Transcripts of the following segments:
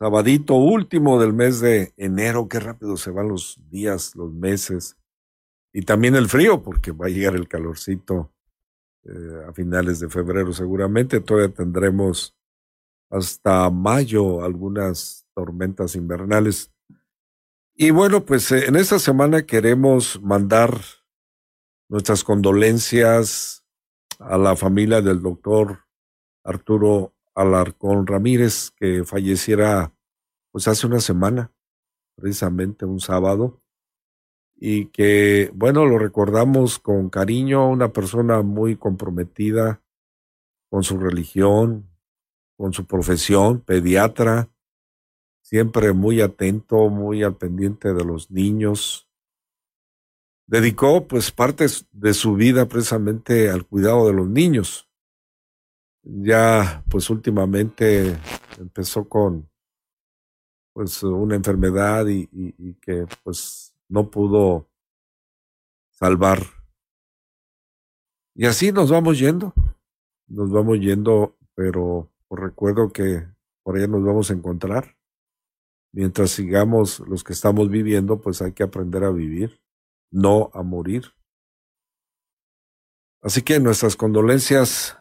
sabadito último del mes de enero, qué rápido se van los días, los meses. Y también el frío, porque va a llegar el calorcito eh, a finales de febrero seguramente. Todavía tendremos hasta mayo algunas tormentas invernales. Y bueno, pues eh, en esta semana queremos mandar nuestras condolencias a la familia del doctor Arturo Alarcón Ramírez, que falleciera pues hace una semana, precisamente un sábado y que, bueno, lo recordamos con cariño, una persona muy comprometida con su religión, con su profesión, pediatra, siempre muy atento, muy al pendiente de los niños. Dedicó pues parte de su vida precisamente al cuidado de los niños. Ya pues últimamente empezó con pues una enfermedad y, que pues no pudo salvar. Y así nos vamos yendo, nos vamos yendo, pero recuerdo que por allá nos vamos a encontrar. Mientras sigamos los que estamos viviendo, pues hay que aprender a vivir, no a morir. Así que nuestras condolencias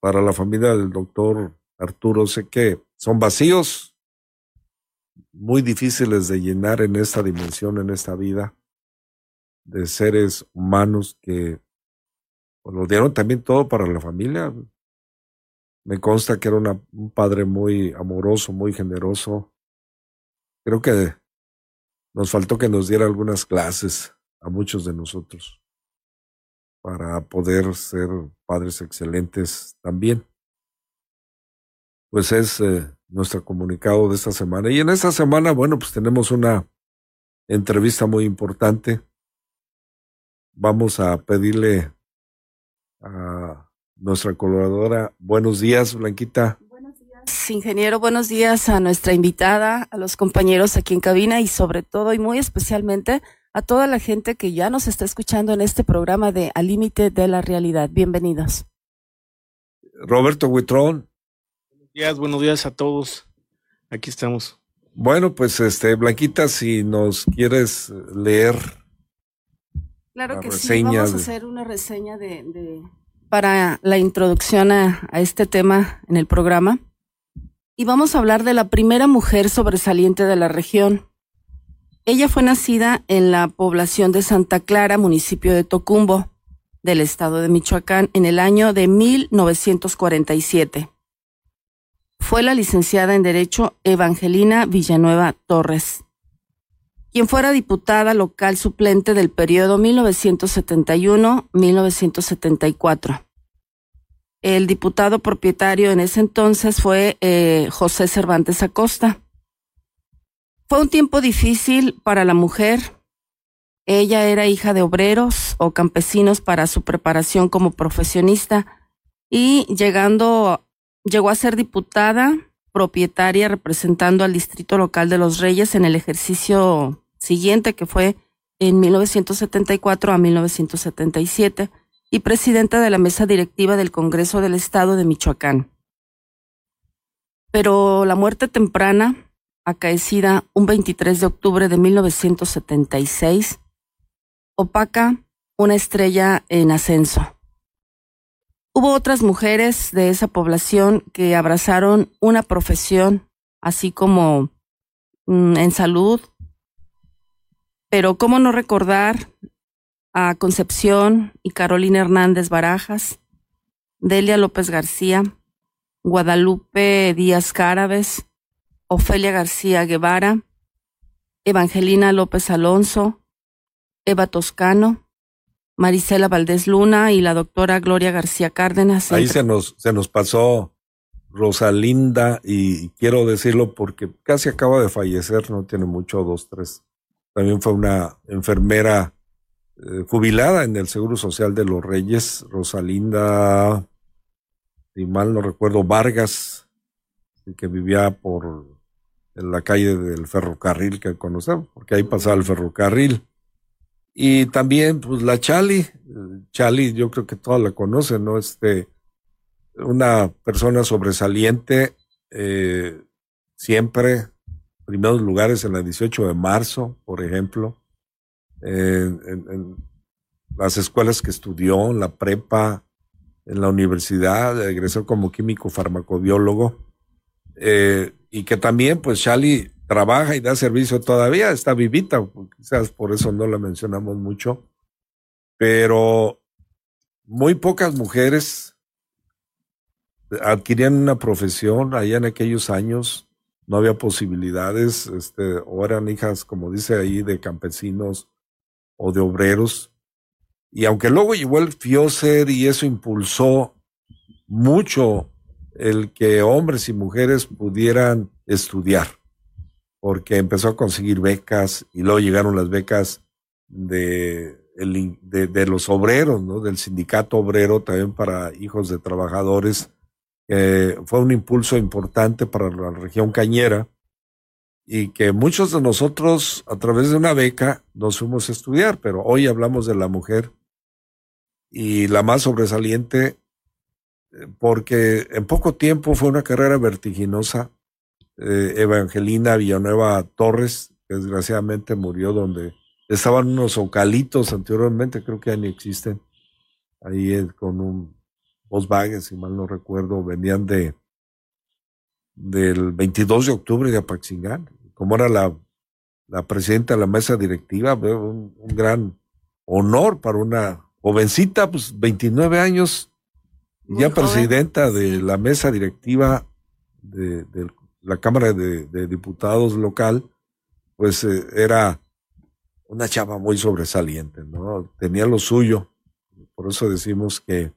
para la familia del doctor Arturo, sé que son vacíos, muy difíciles de llenar en esta dimensión, en esta vida, de seres humanos que pues, lo dieron también todo para la familia. Me consta que era una, un padre muy amoroso, muy generoso. Creo que nos faltó que nos diera algunas clases a muchos de nosotros para poder ser padres excelentes también. Pues es eh, nuestro comunicado de esta semana. Y en esta semana, bueno, pues tenemos una entrevista muy importante. Vamos a pedirle a nuestra colaboradora, buenos días, Blanquita. Buenos días, ingeniero, buenos días a nuestra invitada, a los compañeros aquí en cabina y sobre todo y muy especialmente a toda la gente que ya nos está escuchando en este programa de Al Límite de la Realidad. Bienvenidos. Roberto Huitrón, días, buenos días a todos. Aquí estamos. Bueno, pues este, Blanquita, si nos quieres leer. Claro que sí, vamos a hacer una reseña de, de para la introducción a, a este tema en el programa. Y vamos a hablar de la primera mujer sobresaliente de la región. Ella fue nacida en la población de Santa Clara, municipio de Tocumbo, del estado de Michoacán, en el año de 1947 fue la licenciada en Derecho Evangelina Villanueva Torres, quien fuera diputada local suplente del periodo 1971-1974. El diputado propietario en ese entonces fue eh, José Cervantes Acosta. Fue un tiempo difícil para la mujer. Ella era hija de obreros o campesinos para su preparación como profesionista y llegando Llegó a ser diputada propietaria representando al Distrito Local de los Reyes en el ejercicio siguiente, que fue en 1974 a 1977, y presidenta de la mesa directiva del Congreso del Estado de Michoacán. Pero la muerte temprana, acaecida un 23 de octubre de 1976, opaca una estrella en ascenso. Hubo otras mujeres de esa población que abrazaron una profesión, así como mm, en salud, pero cómo no recordar a Concepción y Carolina Hernández Barajas, Delia López García, Guadalupe Díaz Cárabes, Ofelia García Guevara, Evangelina López Alonso, Eva Toscano, Marisela Valdés Luna y la doctora Gloria García Cárdenas. Ahí se nos, se nos pasó Rosalinda y quiero decirlo porque casi acaba de fallecer, no tiene mucho, dos, tres. También fue una enfermera eh, jubilada en el Seguro Social de los Reyes, Rosalinda, si mal no recuerdo, Vargas, que vivía por en la calle del ferrocarril que conocemos, porque ahí pasaba el ferrocarril. Y también, pues, la Chali, Chali, yo creo que todos la conocen, ¿no? Este, una persona sobresaliente, eh, siempre, primeros lugares en la 18 de marzo, por ejemplo, en, las escuelas que estudió, en la prepa, en la universidad, egresó como químico farmacobiólogo, eh, y que también, pues, Chali trabaja y da servicio todavía, está vivita, quizás por eso no la mencionamos mucho, pero muy pocas mujeres adquirían una profesión allá en aquellos años, no había posibilidades, este, o eran hijas, como dice ahí, de campesinos o de obreros. Y aunque luego llegó el FIOSER y eso impulsó mucho el que hombres y mujeres pudieran estudiar porque empezó a conseguir becas y luego llegaron las becas de, los obreros, del sindicato obrero también para hijos de trabajadores. fue un impulso importante para la región cañera y que muchos de nosotros a través de una beca nos fuimos a estudiar, pero hoy hablamos de la mujer y la más sobresaliente porque en poco tiempo fue una carrera vertiginosa. Eh, Evangelina Villanueva Torres, desgraciadamente murió donde estaban unos ocalitos anteriormente, creo que ya ni existen, ahí con un Volkswagen, si mal no recuerdo, venían de del 22 de octubre de Apaxingán, como era la, la presidenta de la mesa directiva, un, un gran honor para una jovencita, pues 29 años, ya presidenta de la mesa directiva de, la Cámara de, Diputados local, pues eh, era una chava muy sobresaliente, ¿no? Tenía lo suyo. Por eso decimos que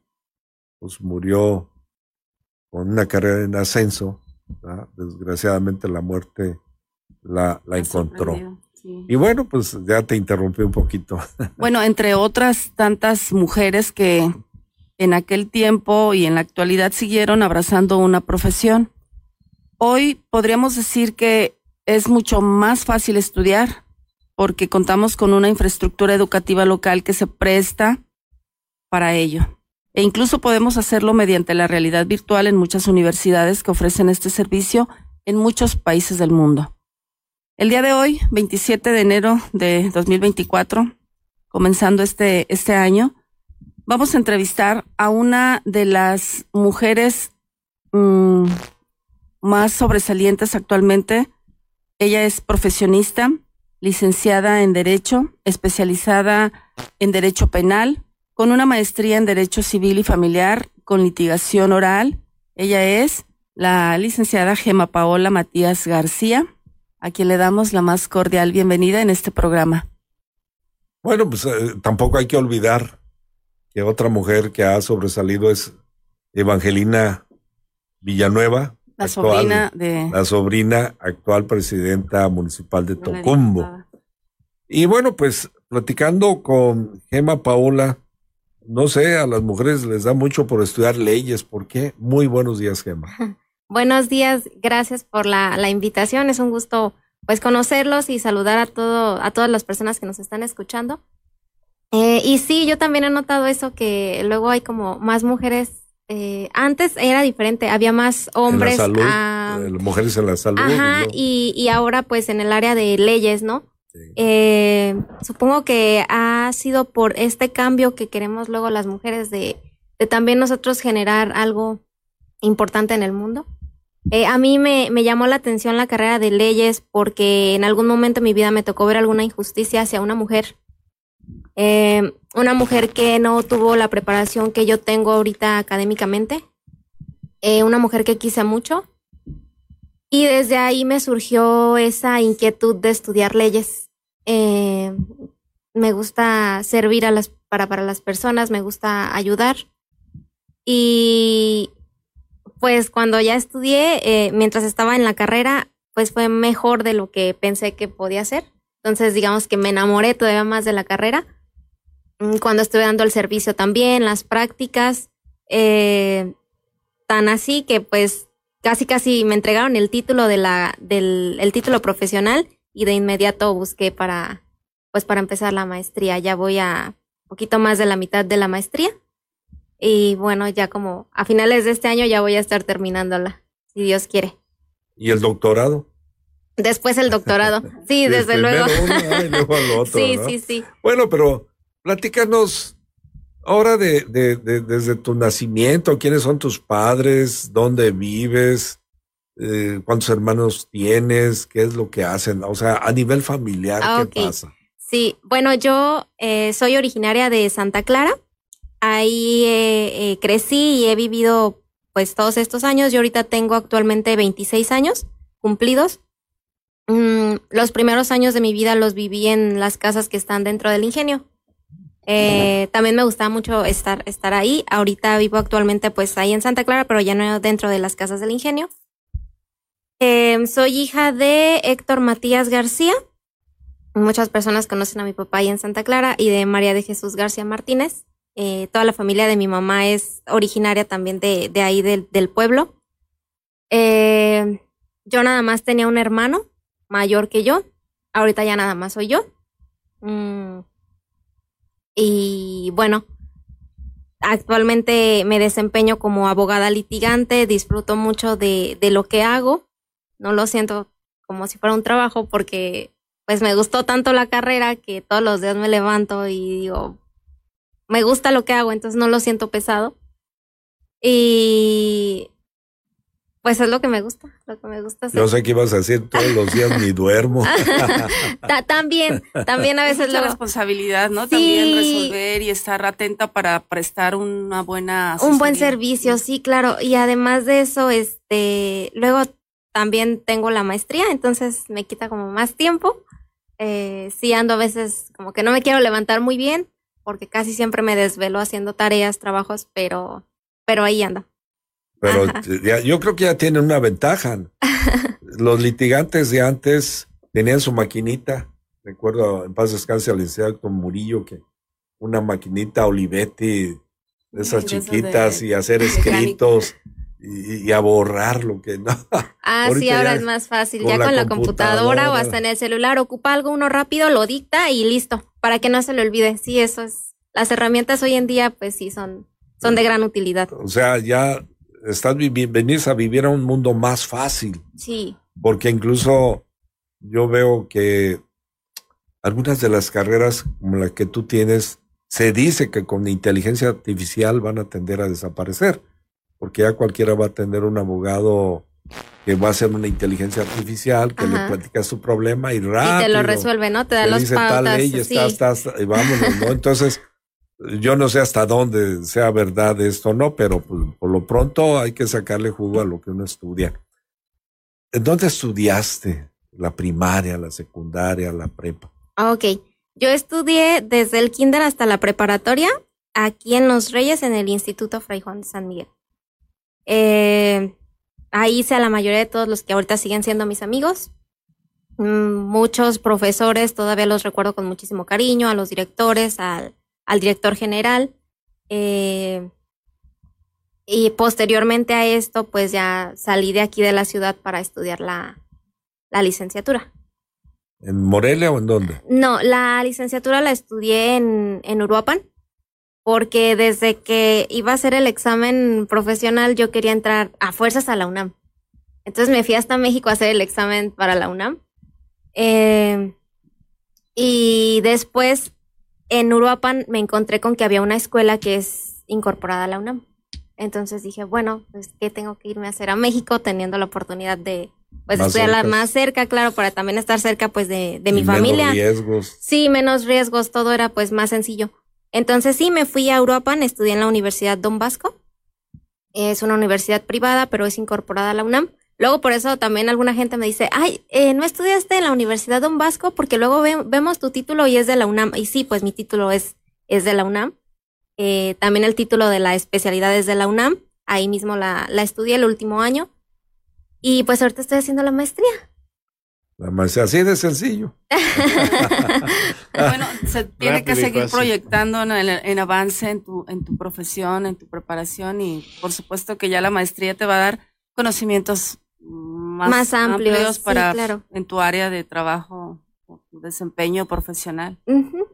pues murió con una carrera en ascenso. Desgraciadamente la muerte la, la encontró. Y bueno, pues ya te interrumpí un poquito. Bueno, entre otras tantas mujeres que en aquel tiempo y en la actualidad siguieron abrazando una profesión. Hoy podríamos decir que es mucho más fácil estudiar porque contamos con una infraestructura educativa local que se presta para ello. E incluso podemos hacerlo mediante la realidad virtual en muchas universidades que ofrecen este servicio en muchos países del mundo. El día de hoy, 27 de enero de 2024, comenzando este, este año, vamos a entrevistar a una de las mujeres mmm, más sobresalientes actualmente. Ella es profesionista, licenciada en Derecho, especializada en Derecho Penal, con una maestría en Derecho Civil y Familiar, con litigación oral. Ella es la licenciada Gema Paola Matías García, a quien le damos la más cordial bienvenida en este programa. Bueno, pues eh, tampoco hay que olvidar que otra mujer que ha sobresalido es Evangelina Villanueva, la sobrina de. La sobrina, actual presidenta municipal de Tocumbo. Y bueno, pues platicando con Gema Paola, no sé, a las mujeres les da mucho por estudiar leyes. ¿Por qué? Muy buenos días, Gema. Buenos días, gracias por la, la invitación. Es un gusto pues conocerlos y saludar a todo, a todas las personas que nos están escuchando. Eh, y sí, yo también he notado eso que luego hay como más mujeres eh, antes era diferente, había más hombres. En la salud, eh, mujeres en la salud. Ajá, y, y, ahora pues en el área de leyes, ¿no? Eh, supongo que ha sido por este cambio que queremos luego las mujeres de, de también nosotros generar algo importante en el mundo. Eh, a mí me, me, llamó la atención la carrera de leyes porque en algún momento de mi vida me tocó ver alguna injusticia hacia una mujer. Eh, una mujer que no tuvo la preparación que yo tengo ahorita académicamente. Eh, una mujer que quise mucho. Y desde ahí me surgió esa inquietud de estudiar leyes. me gusta servir a las, para, para las personas, me gusta ayudar. Y pues cuando ya estudié, eh, mientras estaba en la carrera, pues fue mejor de lo que pensé que podía ser. Entonces, digamos que me enamoré todavía más de la carrera. Mm, cuando estuve dando el servicio también, las prácticas, eh, tan así que pues casi casi me entregaron el título de la, del el título profesional y de inmediato busqué para, pues para empezar la maestría. Ya voy a poquito más de la mitad de la maestría. Y bueno, ya como a finales de este año ya voy a estar terminándola, si Dios quiere. ¿Y el doctorado? Después el doctorado. Sí, desde luego. sí, sí, sí. Bueno, pero platícanos ahora de, de, desde tu nacimiento, quiénes son tus padres, dónde vives, eh, cuántos hermanos tienes, qué es lo que hacen, o sea, a nivel familiar, ¿qué pasa? Sí, bueno, yo eh, soy originaria de Santa Clara. Ahí eh, crecí y he vivido pues todos estos años. Yo ahorita tengo actualmente 26 años cumplidos. Mm, los primeros años de mi vida los viví en las casas que están dentro del ingenio. Eh, también me gustaba mucho estar, estar ahí. Ahorita vivo actualmente pues ahí en Santa Clara, pero ya no dentro de las casas del ingenio. Em, soy hija de Héctor Matías García. Muchas personas conocen a mi papá ahí en Santa Clara y de María de Jesús García Martínez. Eh, toda la familia de mi mamá es originaria también de, de ahí del, del pueblo. Eh, yo nada más tenía un hermano mayor que yo. Ahorita ya nada más soy yo. Mm. Y bueno, actualmente me desempeño como abogada litigante, disfruto mucho de, lo que hago. No lo siento como si fuera un trabajo porque pues me gustó tanto la carrera que todos los días me levanto y digo, me gusta lo que hago, entonces no lo siento pesado. Y pues es lo que me gusta, lo que me gusta hacer. Yo sé que ibas a decir todos los días ni duermo. también, también a veces la responsabilidad, ¿no? También resolver y estar atenta para prestar una buena un buen servicio, sí, claro. Y además de eso, este, luego también tengo la maestría, entonces me quita como más tiempo. Eh, sí ando a veces como que no me quiero levantar muy bien, porque casi siempre me desvelo haciendo tareas, trabajos, pero, pero ahí ando. Pero yo creo que ya tienen una ventaja. Los litigantes de antes tenían su maquinita. Recuerdo en paz descanse al licenciado Murillo que una maquinita Olivetti, esas chiquitas, y hacer escritos y, a borrar lo que no. Ah, sí, ahora es más fácil. Ya con la, computadora, o hasta en el celular, ocupa algo uno rápido, lo dicta y listo, para que no se le olvide. Sí, eso es. Las herramientas hoy en día, pues sí, son, son de gran utilidad. O sea, ya estás venís a vivir a un mundo más fácil. Sí. Porque incluso yo veo que algunas de las carreras como la que tú tienes, se dice que con inteligencia artificial van a tender a desaparecer porque ya cualquiera va a tener un abogado que va a ser una inteligencia artificial que le platica su problema y rápido. Y te lo resuelve, ¿no? Te da los dice tal ley, está, está, y vámonos, ¿no? Entonces, yo no sé hasta dónde sea verdad esto o no, pero pues, por lo pronto hay que sacarle jugo a lo que uno estudia. ¿En dónde estudiaste? La primaria, la secundaria, la prepa. Ah, ok. Yo estudié desde el kinder hasta la preparatoria aquí en Los Reyes en el Instituto Fray Juan de San Miguel. Eh, ahí hice a la mayoría de todos los que ahorita siguen siendo mis amigos. Mm, muchos profesores, todavía los recuerdo con muchísimo cariño, a los directores, al, al director general. Eh, y posteriormente a esto, pues ya salí de aquí de la ciudad para estudiar la, la licenciatura. ¿En Morelia o en dónde? No, la licenciatura la estudié en, en Uruapan porque desde que iba a hacer el examen profesional yo quería entrar a fuerzas a la UNAM. Entonces me fui hasta México a hacer el examen para la UNAM. Eh, y después en Uruapan me encontré con que había una escuela que es incorporada a la UNAM. Entonces dije, bueno, pues que tengo que irme a hacer a México teniendo la oportunidad de pues Más estudiarla cerca. más cerca, claro, para también estar cerca pues de, de mi Y menos familia. riesgos. Sí, menos riesgos, todo era pues más sencillo. Entonces sí, me fui a Uruapan, estudié en la Universidad Don Vasco. Es una universidad privada, pero es incorporada a la UNAM. Luego por eso también alguna gente me dice, ay, eh, ¿no estudiaste en la Universidad Don Vasco? Porque luego ve- vemos tu título y es de la UNAM. Y sí, pues mi título es, es de la UNAM. Eh, también el título de la especialidad es de la UNAM. Ahí mismo la, la estudié el último año. Y pues ahorita estoy haciendo la maestría. La maestría, así de sencillo. Bueno, se tiene que Rápido seguir proyectando en, el- en avance en tu, en tu profesión, en tu preparación y por supuesto que ya la maestría te va a dar conocimientos más, Más amplios, sí, para claro. en tu área de trabajo, desempeño profesional. Ujú,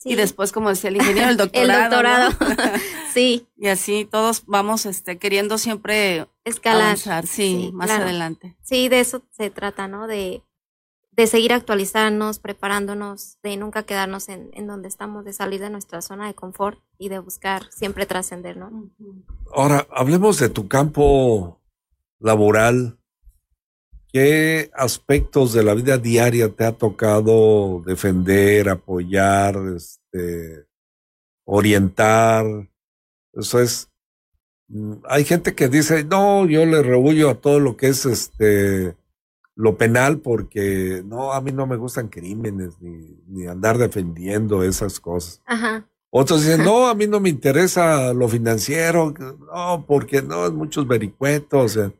sí. Y después, como decía el ingeniero, el doctorado. El doctorado. ¿no? sí, y así todos vamos este, queriendo siempre escalar. avanzar, sí, Sí, más claro. adelante. Sí, de eso se trata, ¿no? De, de seguir actualizándonos, preparándonos, de nunca quedarnos en, en donde estamos, de salir de nuestra zona de confort y de buscar siempre trascender, ¿no? Ahora, hablemos de tu campo laboral. ¿Qué aspectos de la vida diaria te ha tocado defender, apoyar, este, orientar? Eso es. mm, Hay gente que dice, no, yo le rehuyo a todo lo que es este lo penal porque no, a mí no me gustan crímenes ni, ni andar defendiendo esas cosas. Ajá. Otros dicen, no, a mí no me interesa lo financiero, no, porque no, es muchos vericuetos. eh.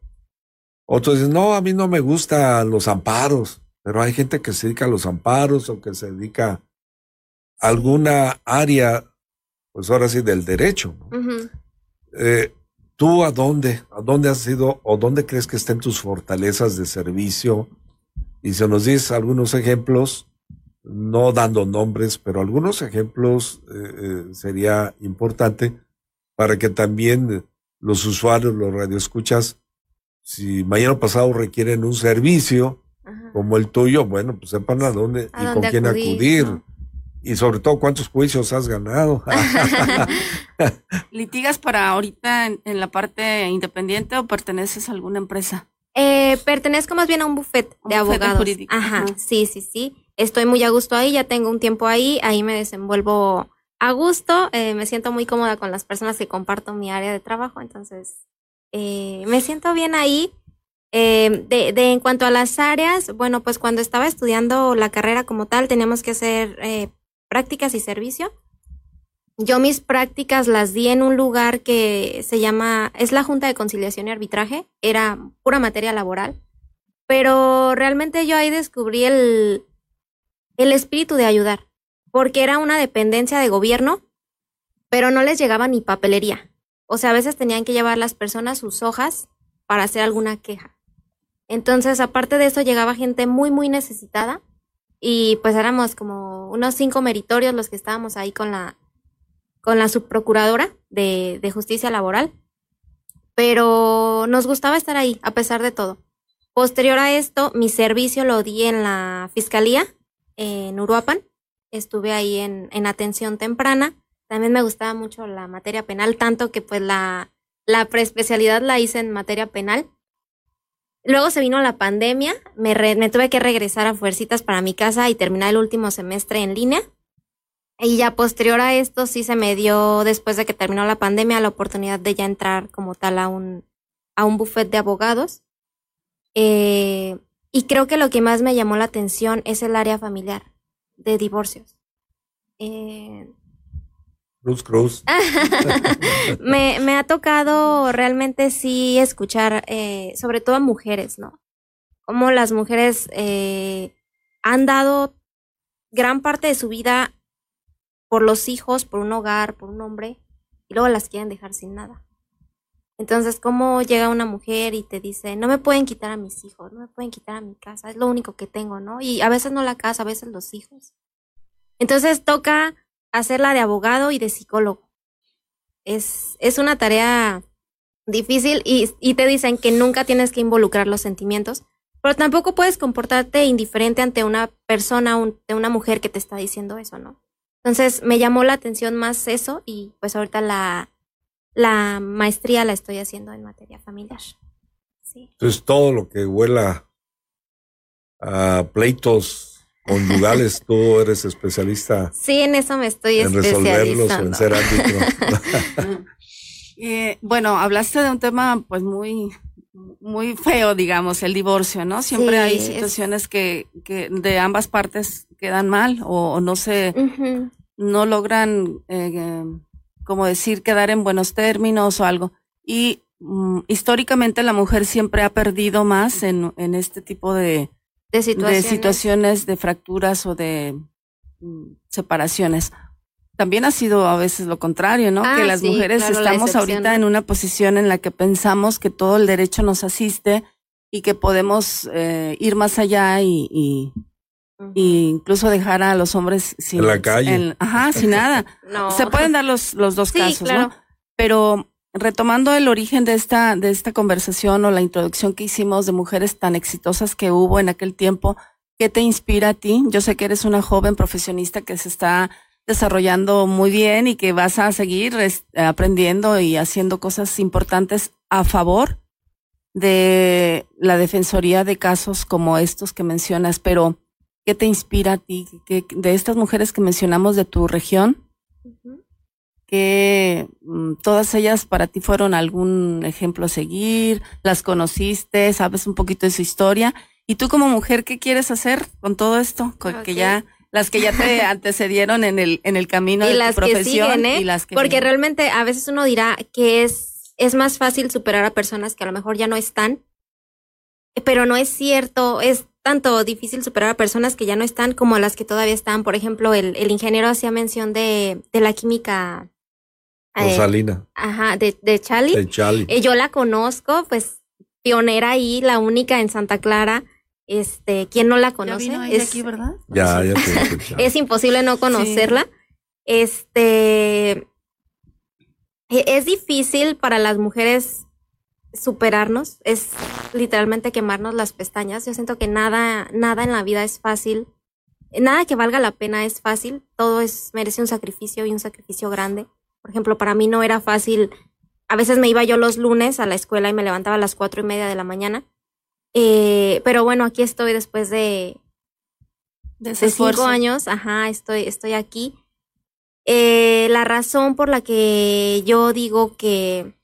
Otros dicen, no, a mí no me gustan los amparos, pero hay gente que se dedica a los amparos o que se dedica a alguna área, pues ahora sí, del derecho. Eh, ¿Tú a dónde? ¿A dónde has ido o dónde crees que estén tus fortalezas de servicio? Y se nos dices algunos ejemplos, no dando nombres, pero algunos ejemplos eh, eh, sería importante para que también los usuarios, los radioescuchas, si mañana pasado requieren un servicio Ajá. como el tuyo, bueno, pues sepan a dónde A y con quién acudir, acudir. ¿no? Y sobre todo, ¿cuántos juicios has ganado? ¿Litigas para ahorita en, en la parte independiente o perteneces a alguna empresa? Eh, pertenezco más bien a un buffet Un de bufete abogados. jurídico, Ajá, ajá. sí, sí, sí. Estoy muy a gusto ahí, ya tengo un tiempo ahí, ahí me desenvuelvo a gusto, eh, me siento muy cómoda con las personas que comparto mi área de trabajo, entonces eh, me siento bien ahí. Eh, de, de en cuanto a las áreas, bueno, pues cuando estaba estudiando la carrera como tal, teníamos que hacer eh, prácticas y servicio. Yo mis prácticas las di en un lugar que se llama, es la Junta de Conciliación y Arbitraje, era pura materia laboral, pero realmente yo ahí descubrí el, el espíritu de ayudar, porque era una dependencia de gobierno, pero no les llegaba ni papelería. O sea, a veces tenían que llevar las personas sus hojas para hacer alguna queja. Entonces, aparte de eso, llegaba gente muy, muy necesitada y pues éramos como unos cinco meritorios los que estábamos ahí con la, con la subprocuradora de, de justicia laboral, pero nos gustaba estar ahí a pesar de todo. Posterior a esto, mi servicio lo di en la fiscalía en Uruapan. Estuve ahí en, en atención temprana. También me gustaba mucho la materia penal, tanto que pues la, la preespecialidad la hice en materia penal. Luego se vino la pandemia, me, re- me tuve que regresar a fuercitas para mi casa y terminar el último semestre en línea. Y ya posterior a esto sí se me dio, después de que terminó la pandemia, la oportunidad de ya entrar como tal a un, a un buffet de abogados. Eh, y creo que lo que más me llamó la atención es el área familiar de divorcios. Eh, Cruz Cruz. me, me ha tocado realmente sí escuchar, eh, sobre todo a mujeres, ¿no? Cómo las mujeres eh, han dado gran parte de su vida por los hijos, por un hogar, por un hombre, y luego las quieren dejar sin nada. Entonces, ¿cómo llega una mujer y te dice, no me pueden quitar a mis hijos, no me pueden quitar a mi casa, es lo único que tengo, ¿no? Y a veces no la casa, a veces los hijos. Entonces toca hacerla de abogado y de psicólogo. Es, es una tarea difícil y, y te dicen que nunca tienes que involucrar los sentimientos, pero tampoco puedes comportarte indiferente ante una persona, de una mujer que te está diciendo eso, ¿no? Entonces me llamó la atención más eso y pues ahorita la, la maestría la estoy haciendo en materia familiar. Sí. Entonces todo lo que huela a pleitos conyugales, tú eres especialista. Sí, en eso me estoy en resolverlos, en ser árbitro. eh, bueno, hablaste de un tema pues muy muy feo, digamos, el divorcio, ¿no? Siempre hay situaciones que, que, de ambas partes quedan mal o, no se, no logran, eh, como decir, quedar en buenos términos o algo. Y mm, históricamente la mujer siempre ha perdido más en, en este tipo de, de situaciones. de situaciones, de fracturas o de mm, separaciones también ha sido a veces lo contrario, ¿no? que ah, las mujeres estamos ahorita en una posición en la que pensamos que todo el derecho nos asiste y que podemos eh, ir más allá y, incluso dejar a los hombres sin en la calle. ajá, sin nada. Se pueden dar los, los dos casos, ¿no? Pero retomando el origen de esta, de esta conversación o la introducción que hicimos de mujeres tan exitosas que hubo en aquel tiempo, ¿qué te inspira a ti? Yo sé que eres una joven profesionista que se está desarrollando muy bien y que vas a seguir aprendiendo y haciendo cosas importantes a favor de la defensoría de casos como estos que mencionas, pero ¿qué te inspira a ti? de estas mujeres que mencionamos de tu región, que mm, todas ellas para ti fueron algún ejemplo a seguir, las conociste, sabes un poquito de su historia, y tú como mujer, ¿qué quieres hacer con todo esto? Que ya las que ya te antecedieron en el, en el camino de tu profesión ¿eh? y las que Porque realmente a veces uno dirá que es, es más fácil superar a personas que a lo mejor ya no están, pero no es cierto, es tanto difícil superar a personas que ya no están como a las que todavía están. Por ejemplo, el, el ingeniero hacía mención de, de la química. Eh, Rosalina. ajá, de, de Chali. De Chali. Eh, yo la conozco, pues pionera ahí, la única en Santa Clara. Este, ¿quién no la conoce? es, aquí, ¿verdad? Ya, ya Es imposible no conocerla. Este, e, es difícil para las mujeres superarnos, es literalmente quemarnos las pestañas. Yo siento que nada, nada en la vida es fácil. Nada que valga la pena es fácil. Todo es, merece un sacrificio y un sacrificio grande. Por ejemplo, para mí no era fácil. A veces me iba yo los lunes a la escuela y me levantaba a las cuatro y media de la mañana eh, pero bueno, aquí estoy después de, de, cinco años, ajá, estoy, estoy aquí. Eh, la razón por la que yo digo que,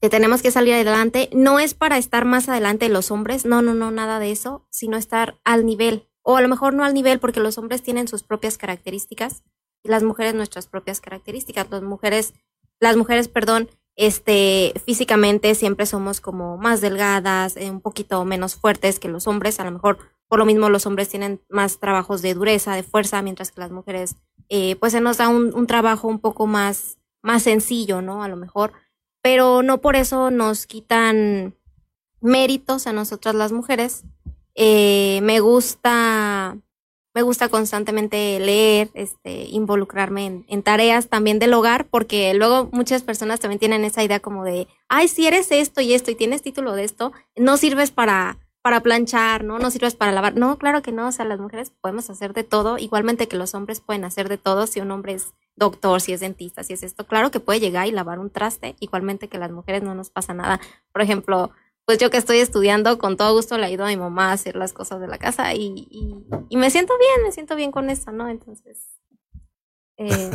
que tenemos que salir adelante no es para estar más adelante de los hombres, no, no, no, nada de eso, sino estar al nivel, o a lo mejor no al nivel porque los hombres tienen sus propias características las mujeres nuestras propias características. Las mujeres, las mujeres, perdón, este, físicamente siempre somos como más delgadas, eh, un poquito menos fuertes que los hombres, a lo mejor por lo mismo los hombres tienen más trabajos de dureza, de fuerza, mientras que las mujeres, eh, pues se nos da un, un, trabajo un poco más, más sencillo, ¿no? A lo mejor, pero no por eso nos quitan méritos a nosotras las mujeres. Eh, me gusta me gusta constantemente leer, este, involucrarme en, tareas también del hogar, porque luego muchas personas también tienen esa idea como de, ay, si eres esto y esto y tienes título de esto, no sirves para, para planchar, ¿no? No sirves para lavar. No, claro que no, o sea, las mujeres podemos hacer de todo, igualmente que los hombres pueden hacer de todo, si un hombre es doctor, si es dentista, si es esto, claro que puede llegar y lavar un traste, igualmente que las mujeres no nos pasa nada. Por ejemplo, pues yo que estoy estudiando, con todo gusto le ayudo a mi mamá a hacer las cosas de la casa y, y, me siento bien, me siento bien con eso, ¿no? Entonces... Eh.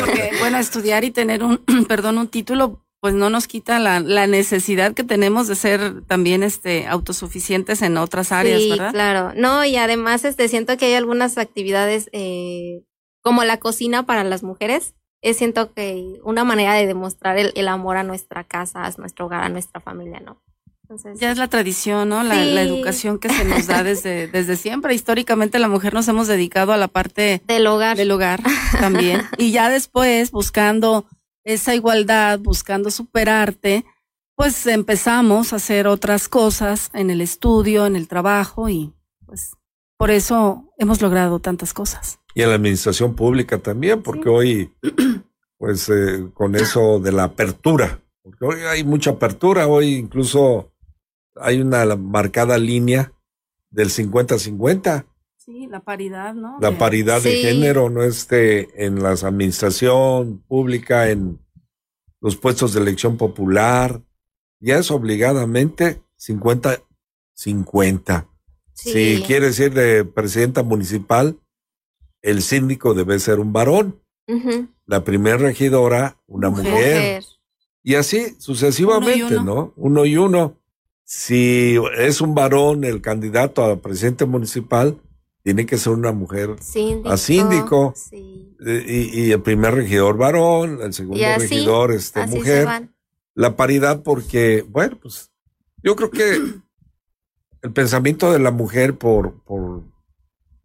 Porque, bueno, estudiar y tener un, perdón, un título, pues no nos quita la, la, necesidad que tenemos de ser también este autosuficientes en otras áreas, sí, claro. No, y además este siento que hay algunas actividades eh, como la cocina para las mujeres. Es siento que una manera de demostrar el, el amor a nuestra casa, a nuestro hogar, a nuestra familia, ¿no? Ya es la tradición, ¿no? La, educación que se nos da desde, desde siempre. Históricamente la mujer nos hemos dedicado a la parte del hogar. Del hogar también. y ya después, buscando esa igualdad, buscando superarte, pues empezamos a hacer otras cosas en el estudio, en el trabajo y pues por eso hemos logrado tantas cosas. Y en la administración pública también, porque hoy, pues eh, con eso de la apertura, porque hoy hay mucha apertura, hoy incluso hay una marcada línea del 50-50. Sí, la paridad, ¿no? La paridad de género, ¿no? Este, en la administración pública, en, los puestos de elección popular, ya es obligadamente 50, 50. Si quiere decir de presidenta municipal, el síndico debe ser un varón. La primera regidora, una mujer. Y así sucesivamente, ¿no? Uno y uno. Si es un varón el candidato a presidente municipal, tiene que ser una mujer a síndico. Eh, y, el primer regidor varón, el segundo regidor este, mujer. La paridad porque, bueno, pues yo creo que el pensamiento de la mujer por, por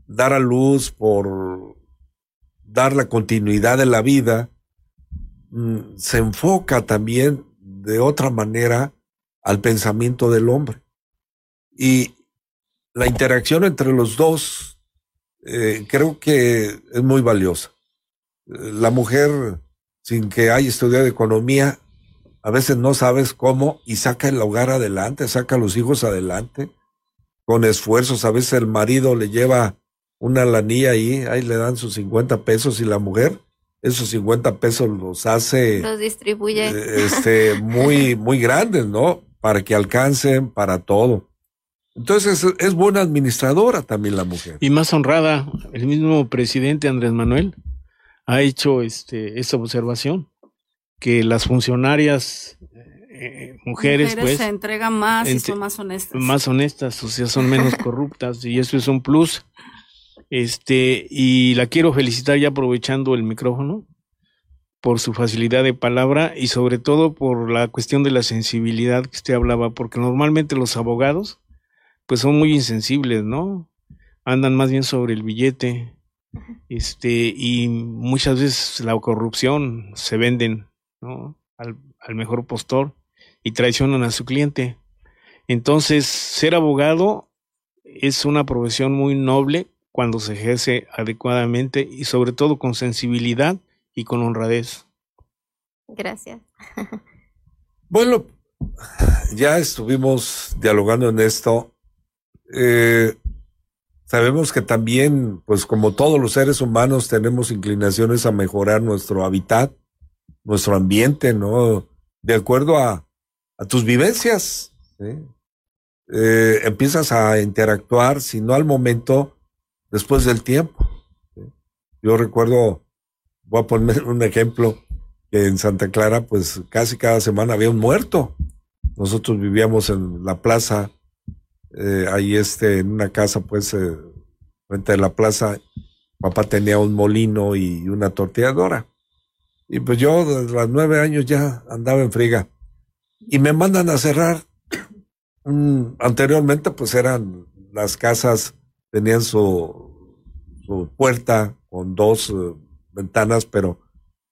dar a luz, por dar la continuidad de la vida, mm, se enfoca también de otra manera al pensamiento del hombre. Y la interacción entre los dos eh, creo que es muy valiosa. La mujer, sin que haya estudiado economía, a veces no sabes cómo y saca el hogar adelante, saca a los hijos adelante con esfuerzos. A veces el marido le lleva una lanilla ahí, ahí le dan sus 50 pesos y la mujer esos 50 pesos los hace los distribuye eh, este muy muy grandes, ¿no? Para que alcancen para todo. Entonces es, buena administradora también la mujer. Y más honrada, el mismo presidente Andrés Manuel ha hecho este, esta observación, que las funcionarias eh, mujeres, pues se entregan más y son más honestas. Más honestas, o sea, son menos corruptas y eso es un plus. Este, y la quiero felicitar ya aprovechando el micrófono por su facilidad de palabra y sobre todo por la cuestión de la sensibilidad que usted hablaba, porque normalmente los abogados pues son muy insensibles, ¿no? Andan más bien sobre el billete. Este, y muchas veces la corrupción se venden, ¿no? Al, al mejor postor y traicionan a su cliente. Entonces, ser abogado es una profesión muy noble cuando se ejerce adecuadamente y sobre todo con sensibilidad y con honradez. Gracias. Bueno, ya estuvimos dialogando en esto eh, sabemos que también, pues como todos los seres humanos, tenemos inclinaciones a mejorar nuestro hábitat, nuestro ambiente, ¿no? De acuerdo a, a tus vivencias. Eh, empiezas a interactuar, si no al momento, después del tiempo. Yo recuerdo, voy a poner un ejemplo, que en Santa Clara, pues casi cada semana había un muerto. Nosotros vivíamos en la plaza eh, ahí este, en una casa, pues, eh, frente a la plaza, papá tenía un molino y una tortilladora. Y pues yo desde los nueve años ya andaba en friga. Y me mandan a cerrar. anteriormente, pues eran las casas, tenían su, su puerta con dos eh, ventanas, pero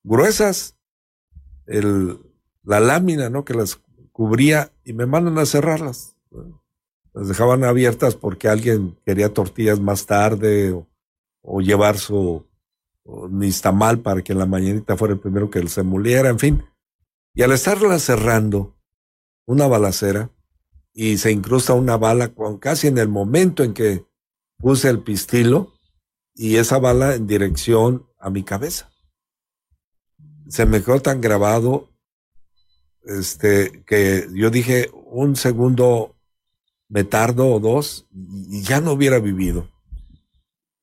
gruesas. El, la lámina, ¿no? Que las cubría y me mandan a cerrarlas. Las dejaban abiertas porque alguien quería tortillas más tarde o, llevar su nistamal para que en la mañanita fuera el primero que se moliera, en fin. Y al estarla cerrando, una balacera, y se incrusta una bala con, casi en el momento en que puse el pistilo, y esa bala en dirección a mi cabeza. Se me quedó tan grabado este, que yo dije un segundo me tardo o dos y ya no hubiera vivido.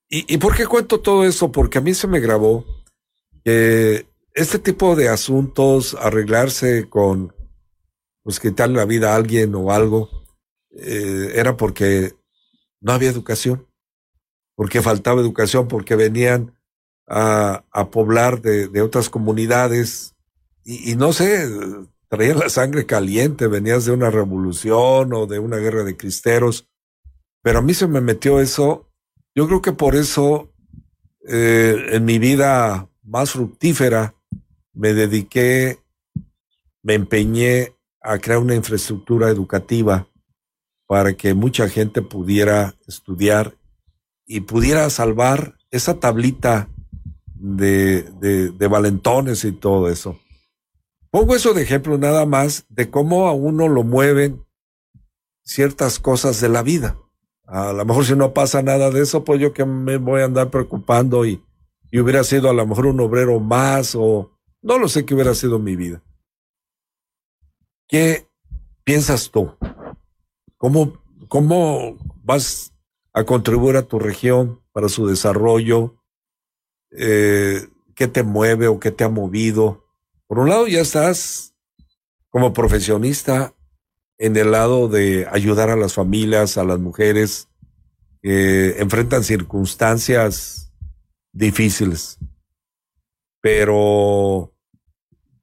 ¿Y, ¿Y por qué cuento todo eso? Porque a mí se me grabó que este tipo de asuntos, arreglarse con, pues quitarle la vida a alguien o algo, eh, era porque no había educación, porque faltaba educación, porque venían a, poblar de, otras comunidades. Y, no sé, traías la sangre caliente, venías de una revolución o de una guerra de cristeros, pero a mí se me metió eso, yo creo que por eso eh, en mi vida más fructífera me dediqué, me empeñé a crear una infraestructura educativa para que mucha gente pudiera estudiar y pudiera salvar esa tablita de, de, valentones y todo eso. Pongo eso de ejemplo nada más de cómo a uno lo mueven ciertas cosas de la vida. A lo mejor si no pasa nada de eso, pues yo que me voy a andar preocupando y, y hubiera sido a lo mejor un obrero más o no lo sé qué hubiera sido mi vida. ¿qué piensas tú? ¿Cómo, cómo vas a contribuir a tu región para su desarrollo? Eh, ¿Qué te mueve o qué te ha movido? Por un lado, ya estás como profesionista en el lado de ayudar a las familias, a las mujeres que enfrentan circunstancias difíciles. Pero,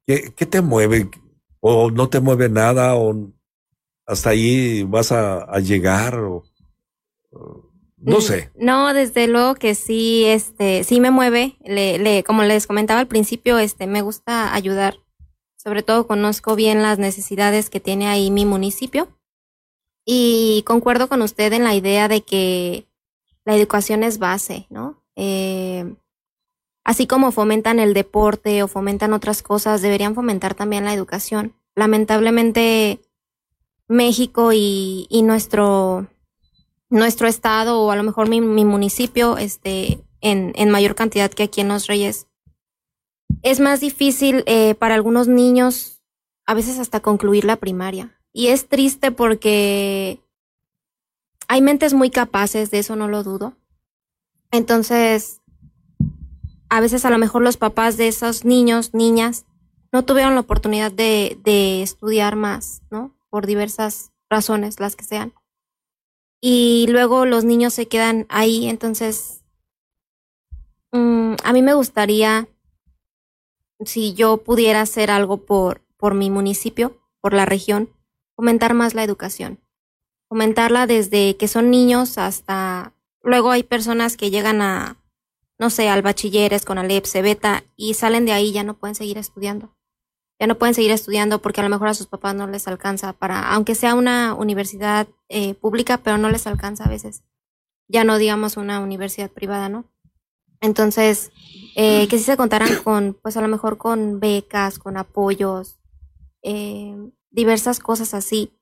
¿qué, te mueve? ¿O no te mueve nada? ¿O hasta ahí vas a, llegar? O, no sé. No, desde luego que sí, este, sí me mueve. Le, le, como les comentaba al principio, este, me gusta ayudar sobre todo conozco bien las necesidades que tiene ahí mi municipio y concuerdo con usted en la idea de que la educación es base, ¿no? Eh, así como fomentan el deporte o fomentan otras cosas, deberían fomentar también la educación. Lamentablemente, México y, nuestro, nuestro estado o a lo mejor mi, mi municipio, este, en, en mayor cantidad que aquí en Los Reyes, es más difícil eh, para algunos niños a veces hasta concluir la primaria. Y es triste porque hay mentes muy capaces, de eso no lo dudo. Entonces, a veces a lo mejor los papás de esos niños, niñas, no tuvieron la oportunidad de, de estudiar más, ¿no? Por diversas razones, las que sean. Y luego los niños se quedan ahí, entonces, mm, a mí me gustaría si yo pudiera hacer algo por, por mi municipio, por la región, fomentar más la educación. Fomentarla desde que son niños hasta... Luego hay personas que llegan a, no sé, al bachilleres con Alep, Cebeta y salen de ahí ya no pueden seguir estudiando. Ya no pueden seguir estudiando porque a lo mejor a sus papás no les alcanza para, aunque sea una universidad eh, pública, pero no les alcanza a veces. Ya no digamos una universidad privada, ¿no? Entonces, eh, que sí se contaran con, pues a lo mejor con becas, con apoyos, eh, diversas cosas así,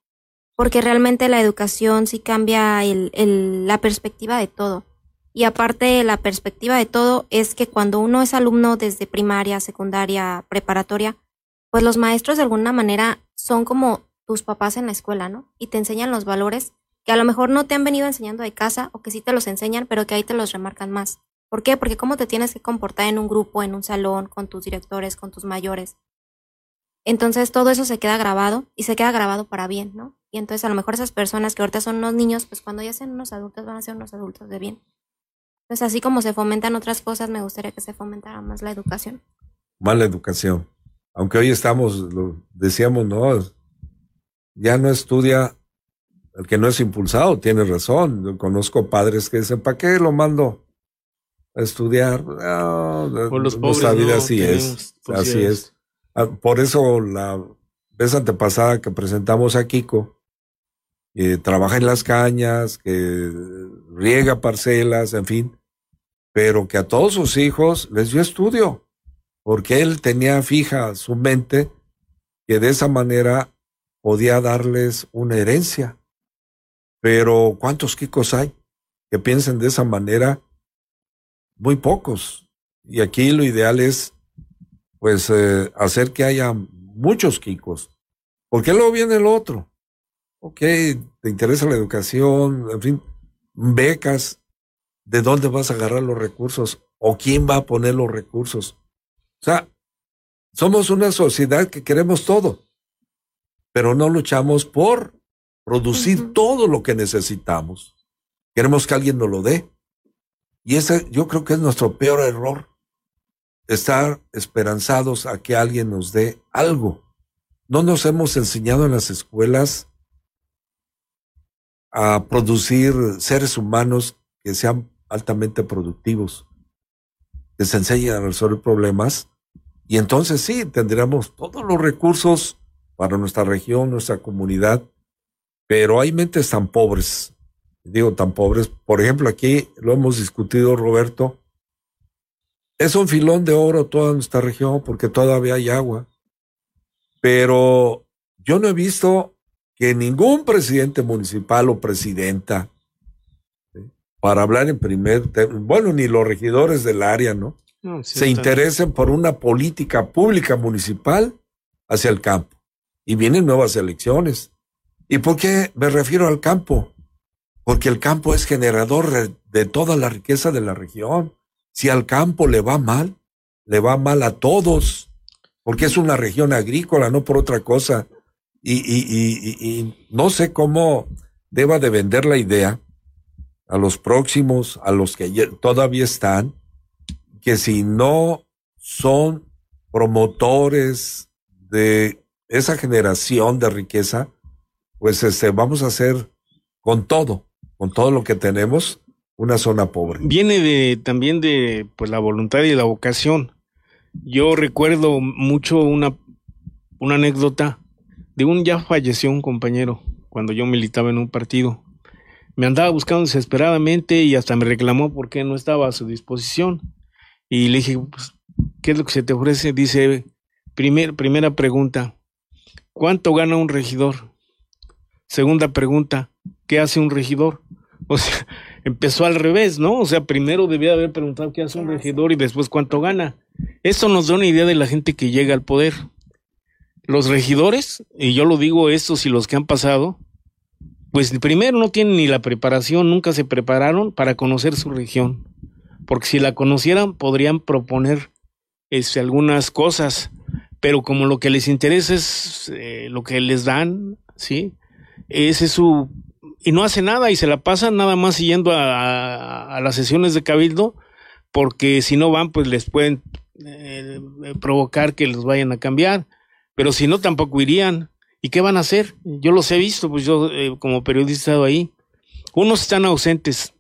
porque realmente la educación sí cambia el, la perspectiva de todo. Y aparte, la perspectiva de todo es que cuando uno es alumno desde primaria, secundaria, preparatoria, pues los maestros de alguna manera son como tus papás en la escuela, ¿no? Y te enseñan los valores que a lo mejor no te han venido enseñando de casa o que sí te los enseñan, pero que ahí te los remarcan más. ¿Por qué? Porque cómo te tienes que comportar en un grupo, en un salón, con tus directores, con tus mayores. Entonces todo eso se queda grabado y se queda grabado para bien, ¿no? Y entonces a lo mejor esas personas que ahorita son unos niños, pues cuando ya sean unos adultos van a ser unos adultos de bien. Entonces así como se fomentan otras cosas, me gustaría que se fomentara más la educación. Más la educación. Aunque hoy estamos, lo decíamos, ¿no? Ya no estudia el que no es impulsado, tiene razón. Yo conozco padres que dicen, ¿para qué lo mando? estudiar. por los nuestra vida así es. Así es. Ah, por eso la vez antepasada que presentamos a Kiko, que trabaja en las cañas, que riega parcelas, en fin, pero que a todos sus hijos les dio estudio, porque él tenía fija su mente que de esa manera podía darles una herencia. Pero ¿cuántos Kikos hay que piensen de esa manera muy pocos. Y aquí lo ideal es, pues, eh, hacer que haya muchos Kikos. Porque luego viene el otro. Ok, te interesa la educación, en fin, becas. ¿De dónde vas a agarrar los recursos? ¿O quién va a poner los recursos? O sea, somos una sociedad que queremos todo, pero no luchamos por producir todo lo que necesitamos. Queremos que alguien nos lo dé. Y ese yo creo que es nuestro peor error, estar esperanzados a que alguien nos dé algo. No nos hemos enseñado en las escuelas a producir seres humanos que sean altamente productivos, que se enseñen a resolver problemas. Y entonces sí, tendríamos todos los recursos para nuestra región, nuestra comunidad, pero hay mentes tan pobres digo, tan pobres. Por ejemplo, aquí lo hemos discutido, Roberto. Es un filón de oro toda nuestra región porque todavía hay agua. Pero yo no he visto que ningún presidente municipal o presidenta, para hablar en primer bueno, ni los regidores del área, ¿no? se interesen por una política pública municipal hacia el campo. Y vienen nuevas elecciones. ¿Y por qué me refiero al campo? Porque el campo es generador de toda la riqueza de la región. Si al campo le va mal, le va mal a todos, porque es una región agrícola, no por otra cosa. Y, y no sé cómo deba de vender la idea a los próximos, a los que todavía están, que si no son promotores de esa generación de riqueza, pues este, vamos a hacer con todo, con todo lo que tenemos, una zona pobre. Viene de, también de pues, la voluntad y la vocación. Yo recuerdo mucho una, una anécdota de un ya falleció un compañero cuando yo militaba en un partido me andaba buscando desesperadamente y hasta me reclamó porque no estaba a su disposición. Y le dije, pues, ¿qué es lo que se te ofrece? Dice, primer, primera pregunta, ¿cuánto gana un regidor? Segunda pregunta, ¿qué hace un regidor? O sea, empezó al revés, ¿no? O sea, primero debía haber preguntado qué hace un regidor y después cuánto gana. Esto nos da una idea de la gente que llega al poder. Los regidores, y yo lo digo estos y los que han pasado, pues primero no tienen ni la preparación, nunca se prepararon para conocer su región, porque si la conocieran podrían proponer este, algunas cosas, pero como lo que les interesa es eh, lo que les dan, ¿sí? Ese es su... Y no hace nada y se la pasan nada más yendo a, las sesiones de cabildo, porque si no van, pues les pueden eh, provocar que los vayan a cambiar, pero si no, tampoco irían. ¿Y qué van a hacer? Yo los he visto, pues yo eh, como periodista he estado ahí. Unos están ausentes.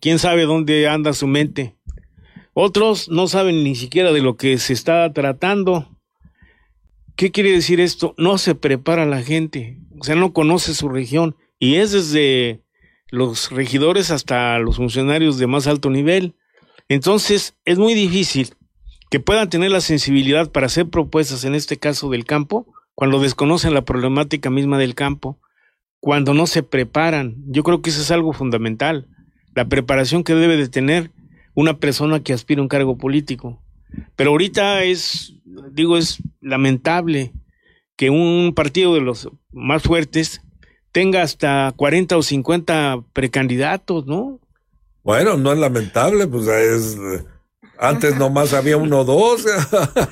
¿Quién sabe dónde anda su mente? Otros no saben ni siquiera de lo que se está tratando. ¿Qué quiere decir esto? No se prepara la gente, o sea, no conoce su región y es desde los regidores hasta los funcionarios de más alto nivel. Entonces, es muy difícil que puedan tener la sensibilidad para hacer propuestas, en este caso del campo, cuando desconocen la problemática misma del campo, cuando no se preparan. Yo creo que eso es algo fundamental, la preparación que debe de tener una persona que aspira a un cargo político. Pero ahorita es, digo, es lamentable que un partido de los más fuertes tenga hasta 40 o 50 precandidatos, ¿no? Bueno, no es lamentable, pues es antes nomás había uno o dos.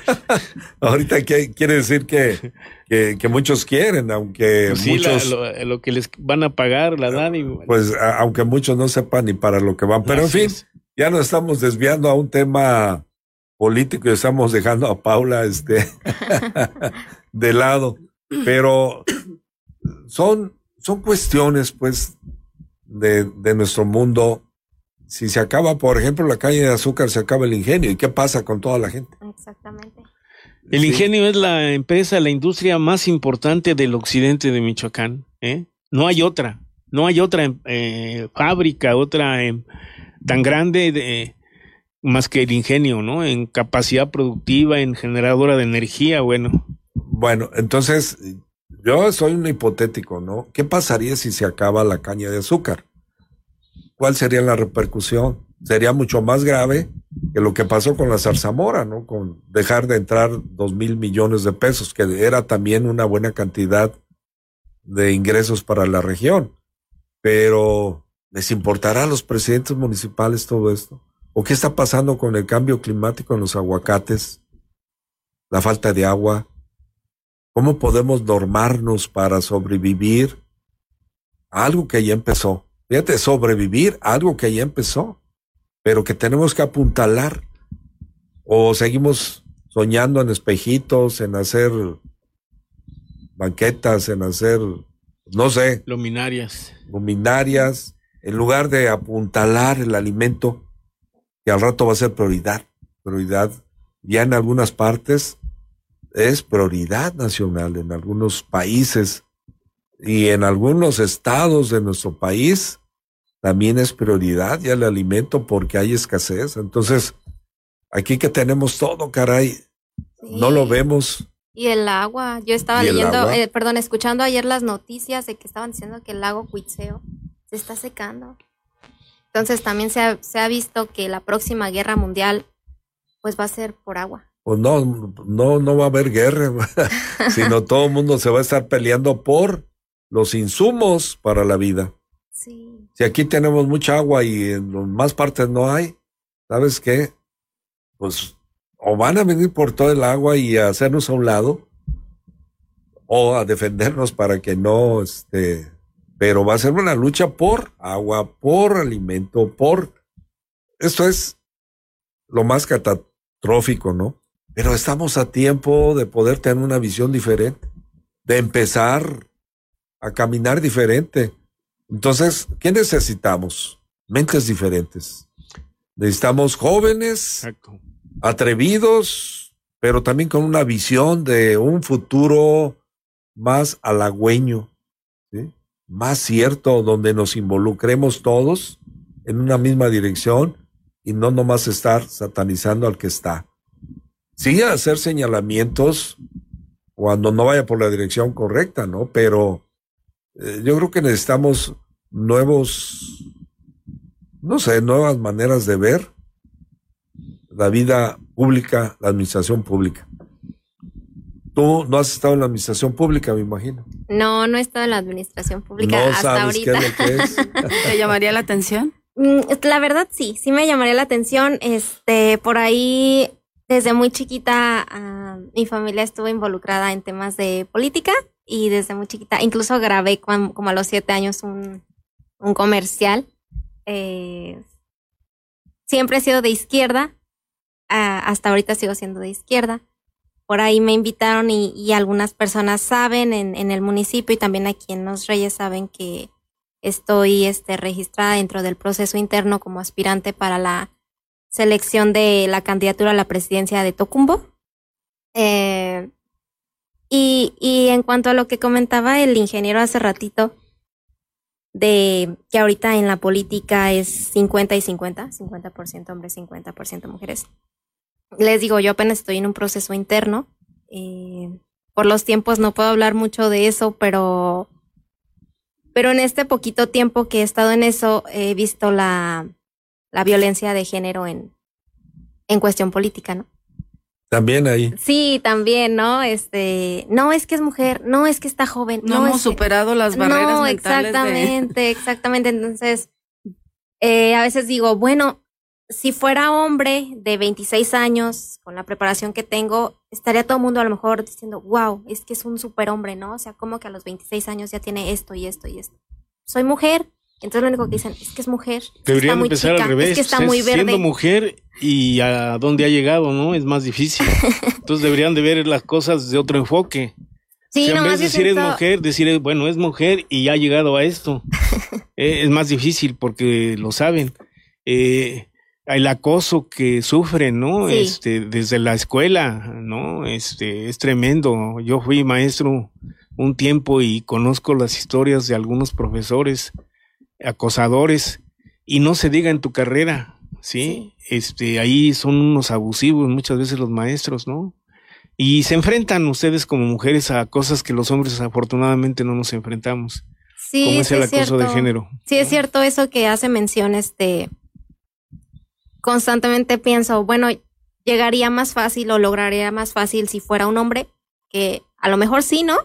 Ahorita quiere decir que, que, muchos quieren, aunque pues muchos. lo, que les van a pagar la dan. Y... Pues aunque muchos no sepan ni para lo que van. Pero en fin, ya nos estamos desviando a un tema político y estamos dejando a Paula este, de lado. Pero son, son cuestiones, pues, de, de nuestro mundo si se acaba, por ejemplo, la caña de azúcar, se acaba el ingenio. ¿Y qué pasa con toda la gente? Exactamente. El ingenio es la empresa, la industria más importante del occidente de Michoacán. ¿eh? No hay otra, no hay otra eh, fábrica, otra em, tan grande de, más que el ingenio, ¿no? En capacidad productiva, en generadora de energía, bueno. Bueno, entonces, yo soy un hipotético, ¿no? ¿Qué pasaría si se acaba la caña de azúcar? ¿cuál sería la repercusión? Sería mucho más grave que lo que pasó con la zarzamora, ¿no? Con dejar de entrar dos mil millones de pesos, que era también una buena cantidad de ingresos para la región. Pero, ¿les importará a los presidentes municipales todo esto? ¿O qué está pasando con el cambio climático en los aguacates? La falta de agua. ¿Cómo podemos normarnos para sobrevivir a algo que ya empezó? Fíjate, sobrevivir, algo que ya empezó, pero que tenemos que apuntalar. O seguimos soñando en espejitos, en hacer banquetas, en hacer, no sé. Luminarias. Luminarias, en lugar de apuntalar el alimento, que al rato va a ser prioridad. Prioridad. Ya en algunas partes es prioridad nacional, en algunos países y en algunos estados de nuestro país también es prioridad ya el alimento porque hay escasez. Entonces, aquí que tenemos todo, caray, no lo vemos. Y el agua, yo estaba leyendo, eh, perdón, escuchando ayer las noticias de que estaban diciendo que el lago Cuitzeo se está secando. Entonces también se ha, se ha visto que la próxima guerra mundial pues va a ser por agua. pues no, no, no va a haber guerra, sino todo el mundo se va a estar peleando por los insumos para la vida. Si aquí tenemos mucha agua y en más partes no hay, ¿sabes qué? Pues o van a venir por todo el agua y a hacernos a un lado, o a defendernos para que no, este, pero va a ser una lucha por agua, por alimento, por... Esto es lo más catastrófico, ¿no? Pero estamos a tiempo de poder tener una visión diferente, de empezar a caminar diferente. Entonces, ¿qué necesitamos? Mentes diferentes. Necesitamos jóvenes, atrevidos, pero también con una visión de un futuro más halagüeño, más cierto, donde nos involucremos todos en una misma dirección y no nomás estar satanizando al que está. Sí, hacer señalamientos cuando no vaya por la dirección correcta, ¿no? Pero eh, yo creo que necesitamos nuevos, no sé, nuevas maneras de ver la vida pública, la administración pública. Tú no has estado en la administración pública, me imagino. No, no he estado en la administración pública no hasta sabes ahorita. Qué es lo que es. ¿Te llamaría la atención? Mm, La verdad sí, sí me llamaría la atención. Este, por ahí, desde muy chiquita, ah, mi familia estuvo involucrada en temas de política y desde muy chiquita, incluso grabé como a los siete años un, un comercial. Eh, siempre he sido de izquierda, ah, hasta ahorita sigo siendo de izquierda. Por ahí me invitaron y, algunas personas saben en, en el municipio y también aquí en Los Reyes saben que estoy este, registrada dentro del proceso interno como aspirante para la selección de la candidatura a la presidencia de Tocumbo. Eh, y, y en cuanto a lo que comentaba el ingeniero hace ratito, de que ahorita en la política es 50 y 50, 50% hombres, 50% mujeres. Les digo, yo apenas estoy en un proceso interno. eh, por los tiempos no puedo hablar mucho de eso, pero pero en este poquito tiempo que he estado en eso, he visto la, la violencia de género en, en cuestión política, ¿no? También ahí. Sí, también, ¿no? Este, no es que es mujer, no es que está joven, No, no, hemos es que- superado las barreras no, mentales de- exactamente, exactamente. Entonces, eh, a veces digo, bueno, si fuera hombre de 26 años, con la preparación que tengo, estaría todo el mundo a lo mejor diciendo, wow, es que es un superhombre, ¿no? O sea, como que a los 26 años ya tiene esto y esto y esto. Soy mujer, entonces lo único que dicen es que es mujer, está Deberían muy empezar chica, al revés. es que está muy verde. Siendo mujer y a dónde ha llegado, ¿no? Es más difícil. Entonces deberían de ver las cosas de otro enfoque. Sí, O sea, en nomás vez de decir es mujer, decir, bueno, es mujer y ya ha llegado a esto. Eh, es más difícil porque lo saben. Eh, el acoso que sufren, ¿no? Sí. Este, desde la escuela, ¿no? Este, es tremendo. Yo fui maestro un tiempo y conozco las historias de algunos profesores acosadores y no se diga en tu carrera, ¿sí? Este, ahí son unos abusivos muchas veces los maestros, ¿no? Y se enfrentan ustedes como mujeres a cosas que los hombres afortunadamente no nos enfrentamos, Sí, como es sí el acoso de cierto. género. Sí, es cierto eso que hace mención, este, constantemente pienso, bueno, llegaría más fácil o lograría más fácil si fuera un hombre, que a lo mejor sí, ¿no?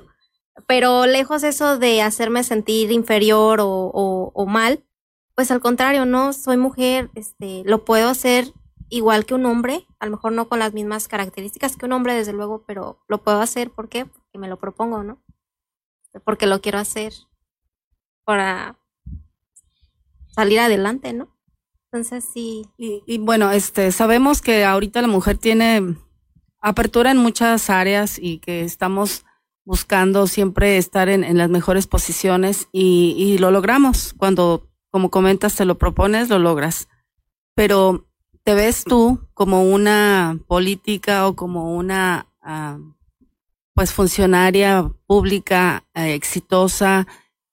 Pero lejos eso de hacerme sentir inferior o, mal, pues al contrario, no, soy mujer, este, lo puedo hacer igual que un hombre, a lo mejor no con las mismas características que un hombre, desde luego, pero lo puedo hacer, ¿por qué? Porque me lo propongo, ¿no? Porque lo quiero hacer para salir adelante, ¿no? Entonces sí. Y, y bueno, este, sabemos que ahorita la mujer tiene apertura en muchas áreas y que estamos buscando siempre estar en, las mejores posiciones y, y lo logramos. Cuando, como comentas, te lo propones, lo logras. Pero, ¿te ves tú como una política o como una, ah, pues, funcionaria pública eh, exitosa?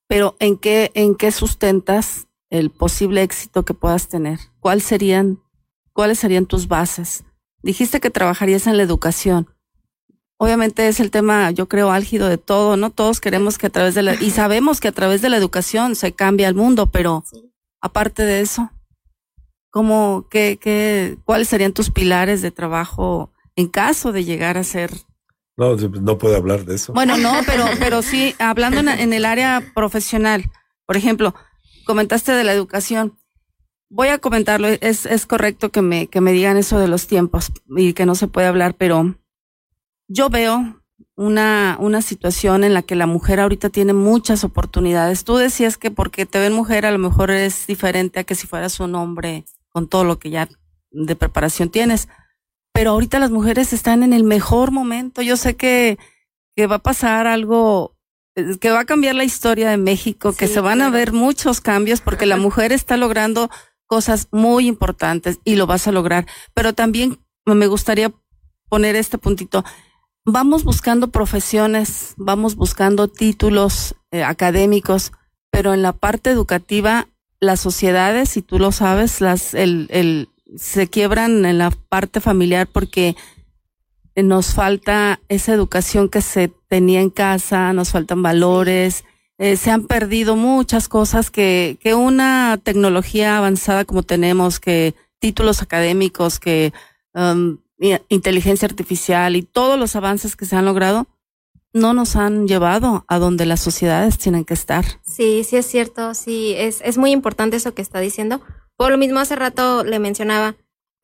Pero, ¿en qué, en qué sustentas el posible éxito que puedas tener? ¿Cuál serían, ¿Cuáles serían tus bases? Dijiste que trabajarías en la educación. Obviamente es el tema, yo creo, álgido de todo, ¿no? Todos queremos que a través de la, y sabemos que a través de la educación se cambia el mundo, pero aparte de eso, ¿cómo, qué, qué, cuáles serían tus pilares de trabajo en caso de llegar a ser no, no puede hablar de eso. Bueno, no, pero, pero sí, hablando en, el área profesional, por ejemplo, comentaste de la educación. Voy a comentarlo, es, es correcto que me, que me digan eso de los tiempos y que no se puede hablar, pero yo veo una, una situación en la que la mujer ahorita tiene muchas oportunidades. Tú decías que porque te ven mujer a lo mejor es diferente a que si fueras un hombre con todo lo que ya de preparación tienes pero ahorita las mujeres están en el mejor momento. Yo sé que, que va a pasar algo, que va a cambiar la historia de México, que se van a ver muchos cambios porque la mujer está logrando cosas muy importantes y lo vas a lograr. Pero también me gustaría poner este puntito. Vamos buscando profesiones, vamos buscando títulos eh, académicos, pero en la parte educativa, las sociedades, y tú lo sabes, las, el, el, se quiebran en la parte familiar porque nos falta esa educación que se tenía en casa, nos faltan valores, eh, se han perdido muchas cosas que, que una tecnología avanzada como tenemos, que títulos académicos, que um, inteligencia artificial y todos los avances que se han logrado, no nos han llevado a donde las sociedades tienen que estar. Sí, sí es cierto, sí, es, es muy importante eso que está diciendo, por lo mismo hace rato le mencionaba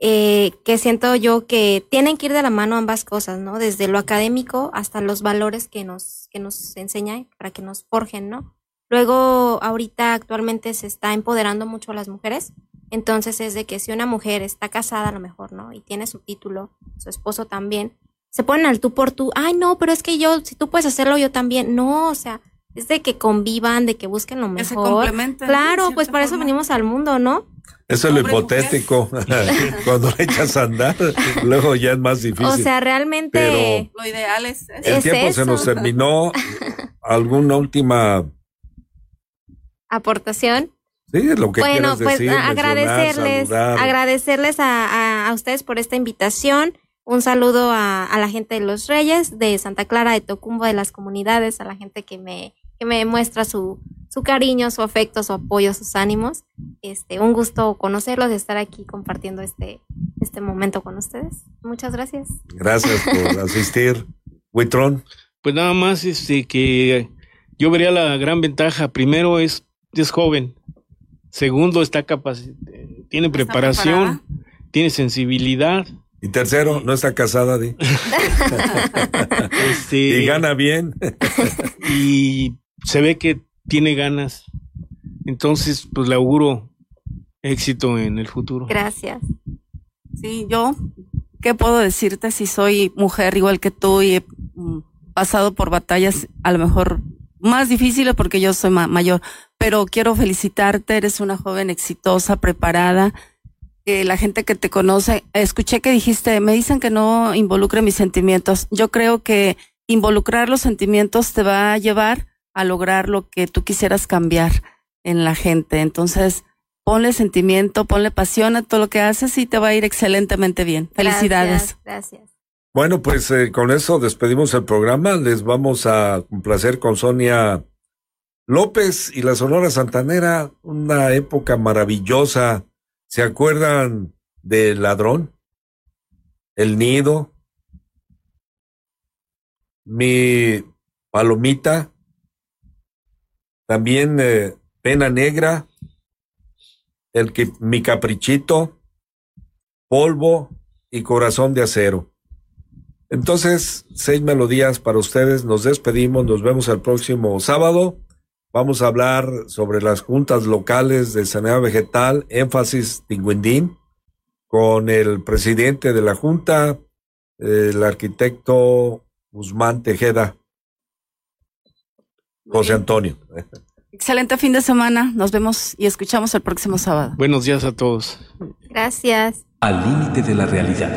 eh, que siento yo que tienen que ir de la mano ambas cosas, ¿no? Desde lo académico hasta los valores que nos, que nos enseñan para que nos forjen, ¿no? Luego, ahorita actualmente se está empoderando mucho a las mujeres. Entonces es de que si una mujer está casada a lo mejor, ¿no? Y tiene su título, su esposo también, se ponen al tú por tú. Ay, no, pero es que yo, si tú puedes hacerlo, yo también. No, o sea, es de que convivan, de que busquen lo mejor. Claro, pues para eso venimos al mundo, ¿no? Eso es lo hipotético. Cuando le echas a andar, luego ya es más difícil. O sea, realmente lo ideal es El tiempo se nos terminó. ¿Alguna última aportación? Sí, lo que Bueno, pues agradecerles, agradecerles a, a, ustedes por esta invitación. Un saludo a, a la gente de los Reyes, de Santa Clara, de Tocumbo, de las comunidades, a la gente que me que me muestra su, su cariño, su afecto, su apoyo, sus ánimos. Este, un gusto conocerlos, estar aquí compartiendo este, este momento con ustedes. Muchas gracias. Gracias por asistir. Huitrón. Pues nada más este que yo vería la gran ventaja. Primero es, es joven. Segundo, está capacitado, tiene preparación, tiene sensibilidad. Y tercero, no está casada, este, y gana bien. y se ve que tiene ganas. Entonces, pues le auguro éxito en el futuro. Gracias. Sí, yo, ¿qué puedo decirte si soy mujer igual que tú y he mm, pasado por batallas a lo mejor más difíciles porque yo soy mayor? Pero quiero felicitarte, eres una joven exitosa, preparada. La gente que te conoce, escuché que dijiste, me dicen que no involucre mis sentimientos. Yo creo que involucrar los sentimientos te va a llevar a lograr lo que tú quisieras cambiar en la gente. Entonces, ponle sentimiento, ponle pasión a todo lo que haces y te va a ir excelentemente bien. Felicidades. Gracias. Bueno, pues eh, con eso despedimos el programa. Les vamos a complacer con Sonia López y la Sonora Santanera, una época maravillosa. ¿Se acuerdan del ladrón? El nido. Mi palomita. También eh, Pena Negra, el que, Mi Caprichito, Polvo y Corazón de Acero. Entonces, seis melodías para ustedes. Nos despedimos. Nos vemos el próximo sábado. Vamos a hablar sobre las juntas locales de saneamiento vegetal, énfasis Tinguindín, con el presidente de la junta, el arquitecto Guzmán Tejeda. José Antonio. Excelente fin de semana. Nos vemos y escuchamos el próximo sábado. Buenos días a todos. Gracias. Al límite de la realidad.